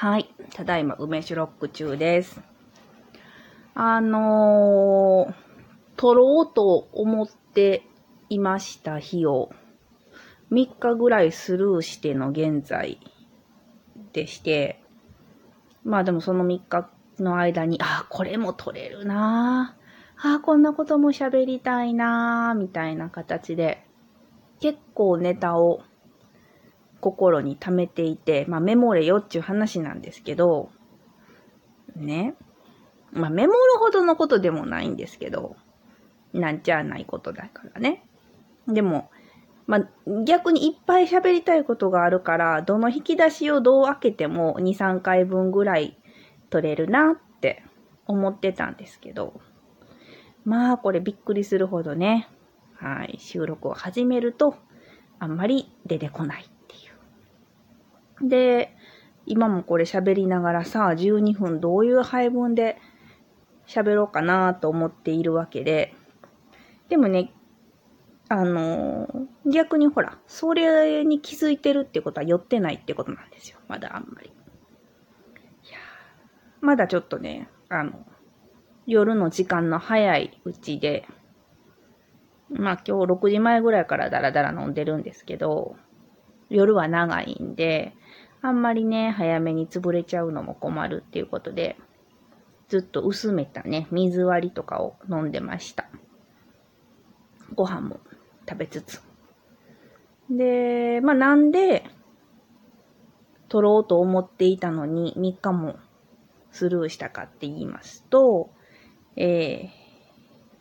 はい。ただいま梅酒ロック中です。あのー、撮ろうと思っていました日を3日ぐらいスルーしての現在でして、まあでもその3日の間に、あ、これも撮れるなあ、あ、こんなことも喋りたいなみたいな形で、結構ネタを心に溜めていて、まあメモれよっていう話なんですけど、ね。まあメモるほどのことでもないんですけど、なんちゃないことだからね。でも、まあ逆にいっぱい喋りたいことがあるから、どの引き出しをどう開けても2、3回分ぐらい取れるなって思ってたんですけど、まあこれびっくりするほどね、はい、収録を始めると、あんまり出てこない。で、今もこれ喋りながらさ、12分どういう配分で喋ろうかなと思っているわけで、でもね、あのー逆にほら、それに気づいてるってことは寄ってないってことなんですよ。まだあんまり。いやまだちょっとね、あの、夜の時間の早いうちで、まあ今日6時前ぐらいからダラダラ飲んでるんですけど、夜は長いんで、あんまりね、早めに潰れちゃうのも困るっていうことで、ずっと薄めたね、水割りとかを飲んでました。ご飯も食べつつ。で、まあなんで、撮ろうと思っていたのに3日もスルーしたかって言いますと、えー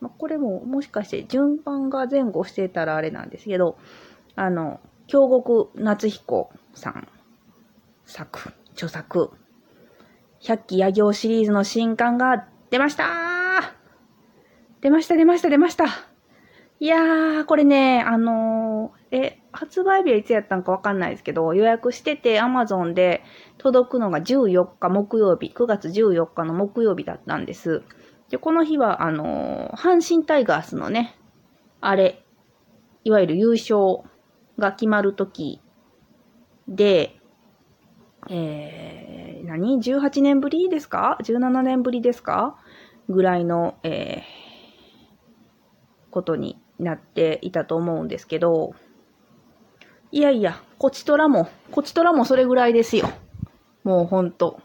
まあ、これももしかして順番が前後してたらあれなんですけど、あの、京極夏彦さん作、著作、百鬼夜行シリーズの新刊が出ました。出ました出ました出ました。いやー、これね、あのーえ、発売日はいつやったんかわかんないですけど、予約してて Amazon で届くのが14日木曜日、9月14日の木曜日だったんです。で、この日は、あのー阪神タイガースのね、あれ、いわゆる優勝が決まる時で、えー、何 ?18 年ぶりですか ?17 年ぶりですか？ぐらいの、えー、ことになっていたと思うんですけど、いやいや、こちとらも、こちとらもそれぐらいですよ。もうほんと。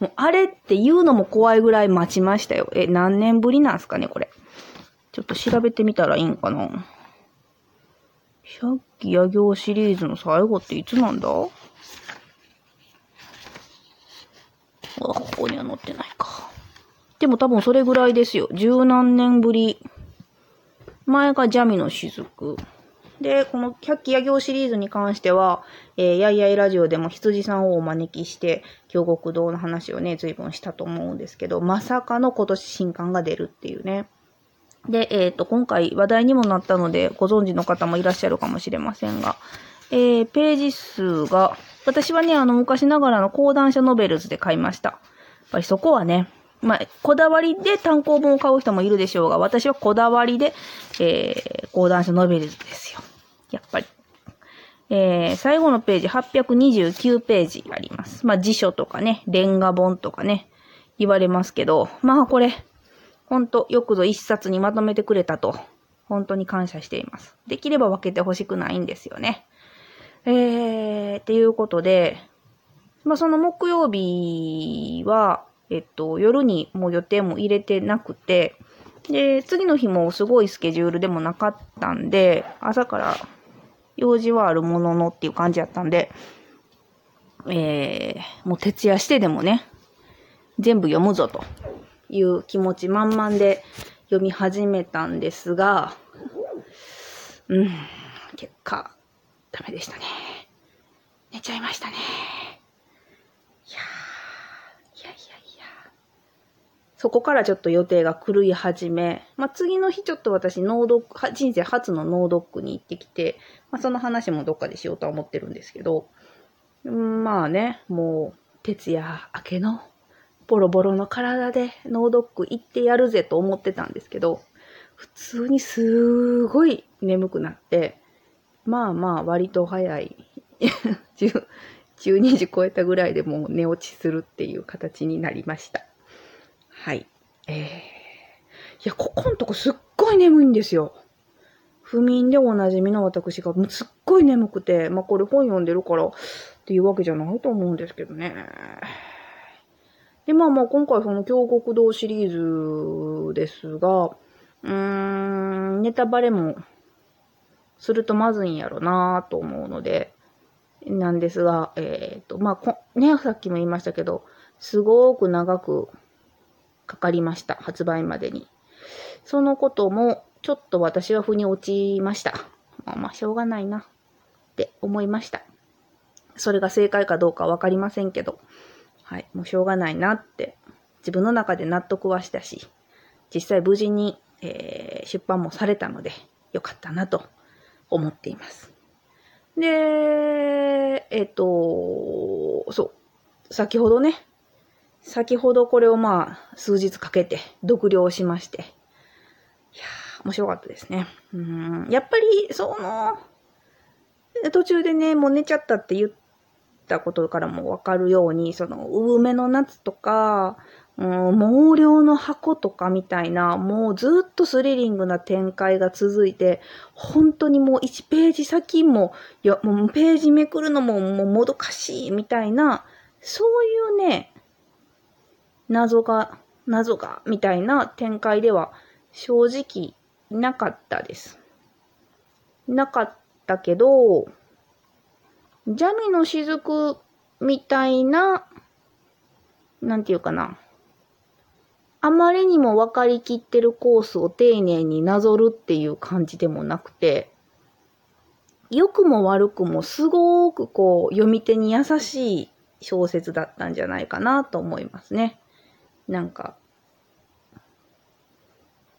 もうあれって言うのも怖いぐらい待ちましたよ。え、何年ぶりなんすかね、これ？ちょっと調べてみたらいいんかな？百鬼夜行シリーズの最後っていつなんだ？あ、ここには載ってないか。でも多分それぐらいですよ。十何年ぶり。前がジャミの雫。で、この百鬼夜行シリーズに関しては、えー、やいやいラジオでも羊さんをお招きして、京極堂の話をね、随分したと思うんですけど、まさかの今年新刊が出るっていうね。で、えっ、と、今回話題にもなったので、ご存知の方もいらっしゃるかもしれませんが、えー、ページ数が、私はね、あの、昔ながらの講談社ノベルズで買いました。やっぱりそこはね、まあ、こだわりで単行本を買う人もいるでしょうが、私はこだわりで、えー、講談社ノベルズですよ。やっぱり。えー、最後のページ829ページあります。まあ、辞書とかね、レンガ本とかね、言われますけど、まあこれ、ほんとよくぞ一冊にまとめてくれたと、本当に感謝しています。できれば分けてほしくないんですよね。えー、っていうことで、まあその木曜日は、えっと、夜にもう予定も入れてなくて、で、次の日もすごいスケジュールでもなかったんで、朝から用事はあるもののっていう感じやったんで、えー、もう徹夜してでもね、全部読むぞという気持ち満々で読み始めたんですが、うん、結果、ダメでしたね。寝ちゃいましたね。いや、いやいやいや。そこからちょっと予定が狂い始め、まあ、次の日ちょっと私、ノードック、人生初のノードックに行ってきて、まあ、その話もどっかでしようとは思ってるんですけど、まあね、もう、徹夜明けの、ボロボロの体でノードック行ってやるぜと思ってたんですけど、普通にすごい眠くなって、まあまあ割と早い、12時超えたぐらいでもう寝落ちするっていう形になりました。はい。えー、いや、ここんとこすっごい眠いんですよ。不眠でおなじみの私が、もうすっごい眠くて、まあこれ本読んでるからっていうわけじゃないと思うんですけどね。で、まあまあ今回その京極堂シリーズですが、うーん、ネタバレもするとまずいんやろなと思うので、なんですが、えっ、ー、と、まあ、こね、さっきも言いましたけど、すごく長くかかりました。発売までに。そのことも、ちょっと私は腑に落ちました。まあまあ、しょうがないな、って思いました。それが正解かどうかわかりませんけど、はい、もうしょうがないなって、自分の中で納得はしたし、実際無事に、えー、出版もされたので、よかったなと思っています。で、えっ、と、そう、先ほどね、先ほどこれをまあ、数日かけて読了しまして、いやー、面白かったですね。うん、やっぱり、その、途中でね、もう寝ちゃったって言ったことからもわかるように、その、産めの夏とか、うん、毛量の箱とかみたいな、もうずっとスリリングな展開が続いて、本当にもう1ページ先も、いや、もうページめくるのももうもどかしいみたいな、そういうね、謎が、謎が、みたいな展開では正直なかったです。なかったけど、ジャミの雫みたいな、なんていうかな。あまりにも分かりきってるコースを丁寧になぞるっていう感じでもなくて、良くも悪くもすごくこう読み手に優しい小説だったんじゃないかなと思いますね。なんか、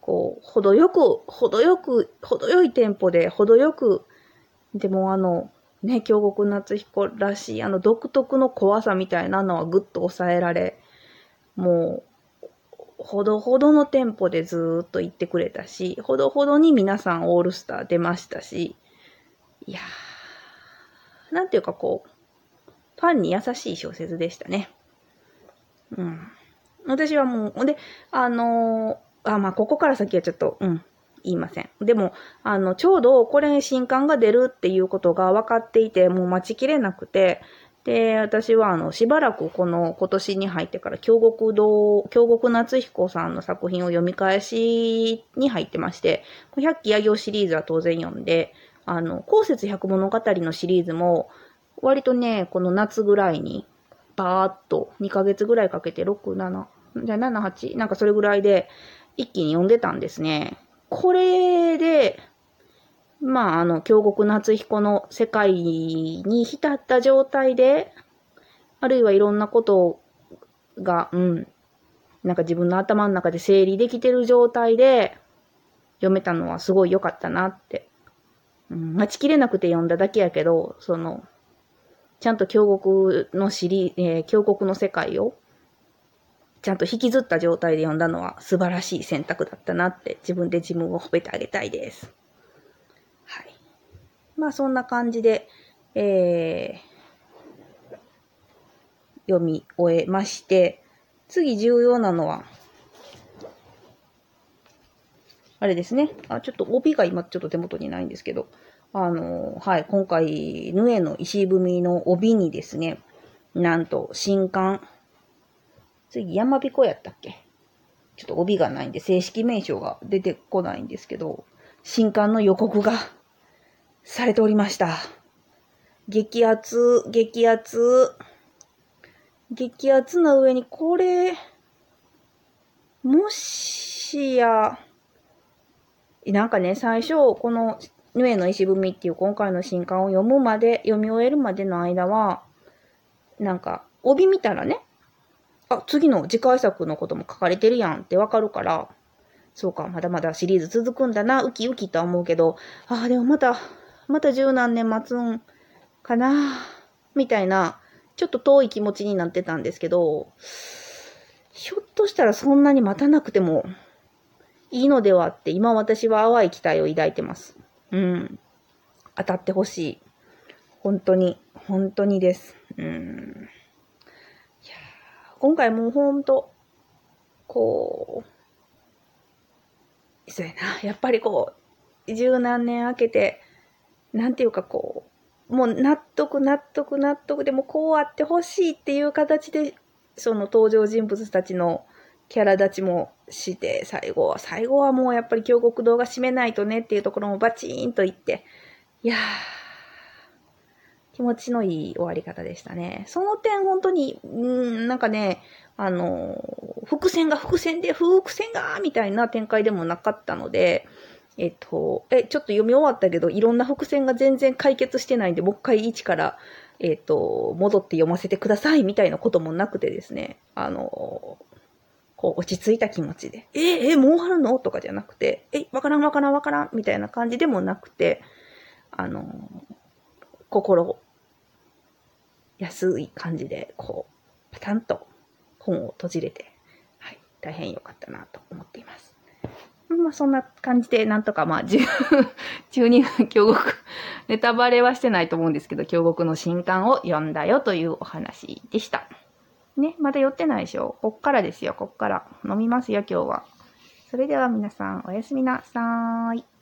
こう、程よく、程よく、程よいテンポで、程よく、でもあの、ね、京極夏彦らしい、あの独特の怖さみたいなのはぐっと抑えられ、もう、ほどほどのテンポでずっと言ってくれたし、ほどほどに皆さんオールスター出ましたし、いやー、なんていうかこう、ファンに優しい小説でしたね。うん。私はもう、で、あのー、あ、まあ、ここから先はちょっと、うん、言いません。でも、あの、ちょうどこれ新刊が出るっていうことが分かっていて、もう待ちきれなくて、で、私は、あの、しばらくこの今年に入ってから、京極堂、京極夏彦さんの作品を読み返しに入ってまして、百鬼夜行シリーズは当然読んで、あの、公説百物語のシリーズも、割とね、この夏ぐらいに、バーっと2ヶ月ぐらいかけて、6、7、じゃあ7、8、なんかそれぐらいで、一気に読んでたんですね。これで、まあ、あの、京極夏彦の世界に浸った状態で、あるいはいろんなことが、うん、なんか自分の頭の中で整理できてる状態で読めたのはすごい良かったなって。うん、待ちきれなくて読んだだけやけど、その、ちゃんと京極のシリえー、京極の世界を、ちゃんと引きずった状態で読んだのは素晴らしい選択だったなって自分で自分を褒めてあげたいです。まあそんな感じで、えー、読み終えまして、次重要なのは、あれですね。あ、ちょっと帯が今ちょっと手元にないんですけど、あの、はい、今回、ヌエの石踏みの帯にですね、なんと新刊、次山彦やったっけ？ちょっと帯がないんで正式名称が出てこないんですけど、新刊の予告がされておりました。激アツ、激アツ。激アツな上に、これ、もしや、なんかね、最初、この、ヌエの石踏みっていう今回の新刊を読むまで、読み終えるまでの間は、なんか、帯見たらね、あ、次の次回作のことも書かれてるやんってわかるから、そうか、まだまだシリーズ続くんだな、ウキウキとは思うけど、ああ、でもまた、また十何年待つんかなみたいな、ちょっと遠い気持ちになってたんですけど、ひょっとしたらそんなに待たなくてもいいのではって今私は淡い期待を抱いてます。うん。当たってほしい。本当に、本当にです。うん。いや今回もうほんと、こう、そうやな。やっぱりこう、十何年空けて、なんていうかこう、もう納得納得納得でもこうあってほしいっていう形で、その登場人物たちのキャラ立ちもして、最後は、最後はもうやっぱり京極堂が締めないとねっていうところもバチーンと言って、いやー、気持ちのいい終わり方でしたね。その点本当に、うん、なんかね、あの、伏線が伏線で、伏線がみたいな展開でもなかったので、えっと、え、ちょっと読み終わったけど、いろんな伏線が全然解決してないんで、もう一回一から、えっと、戻って読ませてくださいみたいなこともなくてですね、あの、こう落ち着いた気持ちで、え、え、もう終わるの？とかじゃなくて、え、わからんわからんわからんみたいな感じでもなくて、あの、心、安い感じで、こう、パタンと本を閉じれて、はい、大変良かったなと思っています。まあそんな感じで、なんとかまあ、12 分京極、ネタバレはしてないと思うんですけど、京極の新刊を読んだよというお話でした。ね、まだ寄ってないでしょ？こっからですよ、こっから。飲みますよ、今日は。それでは皆さん、おやすみなさーい。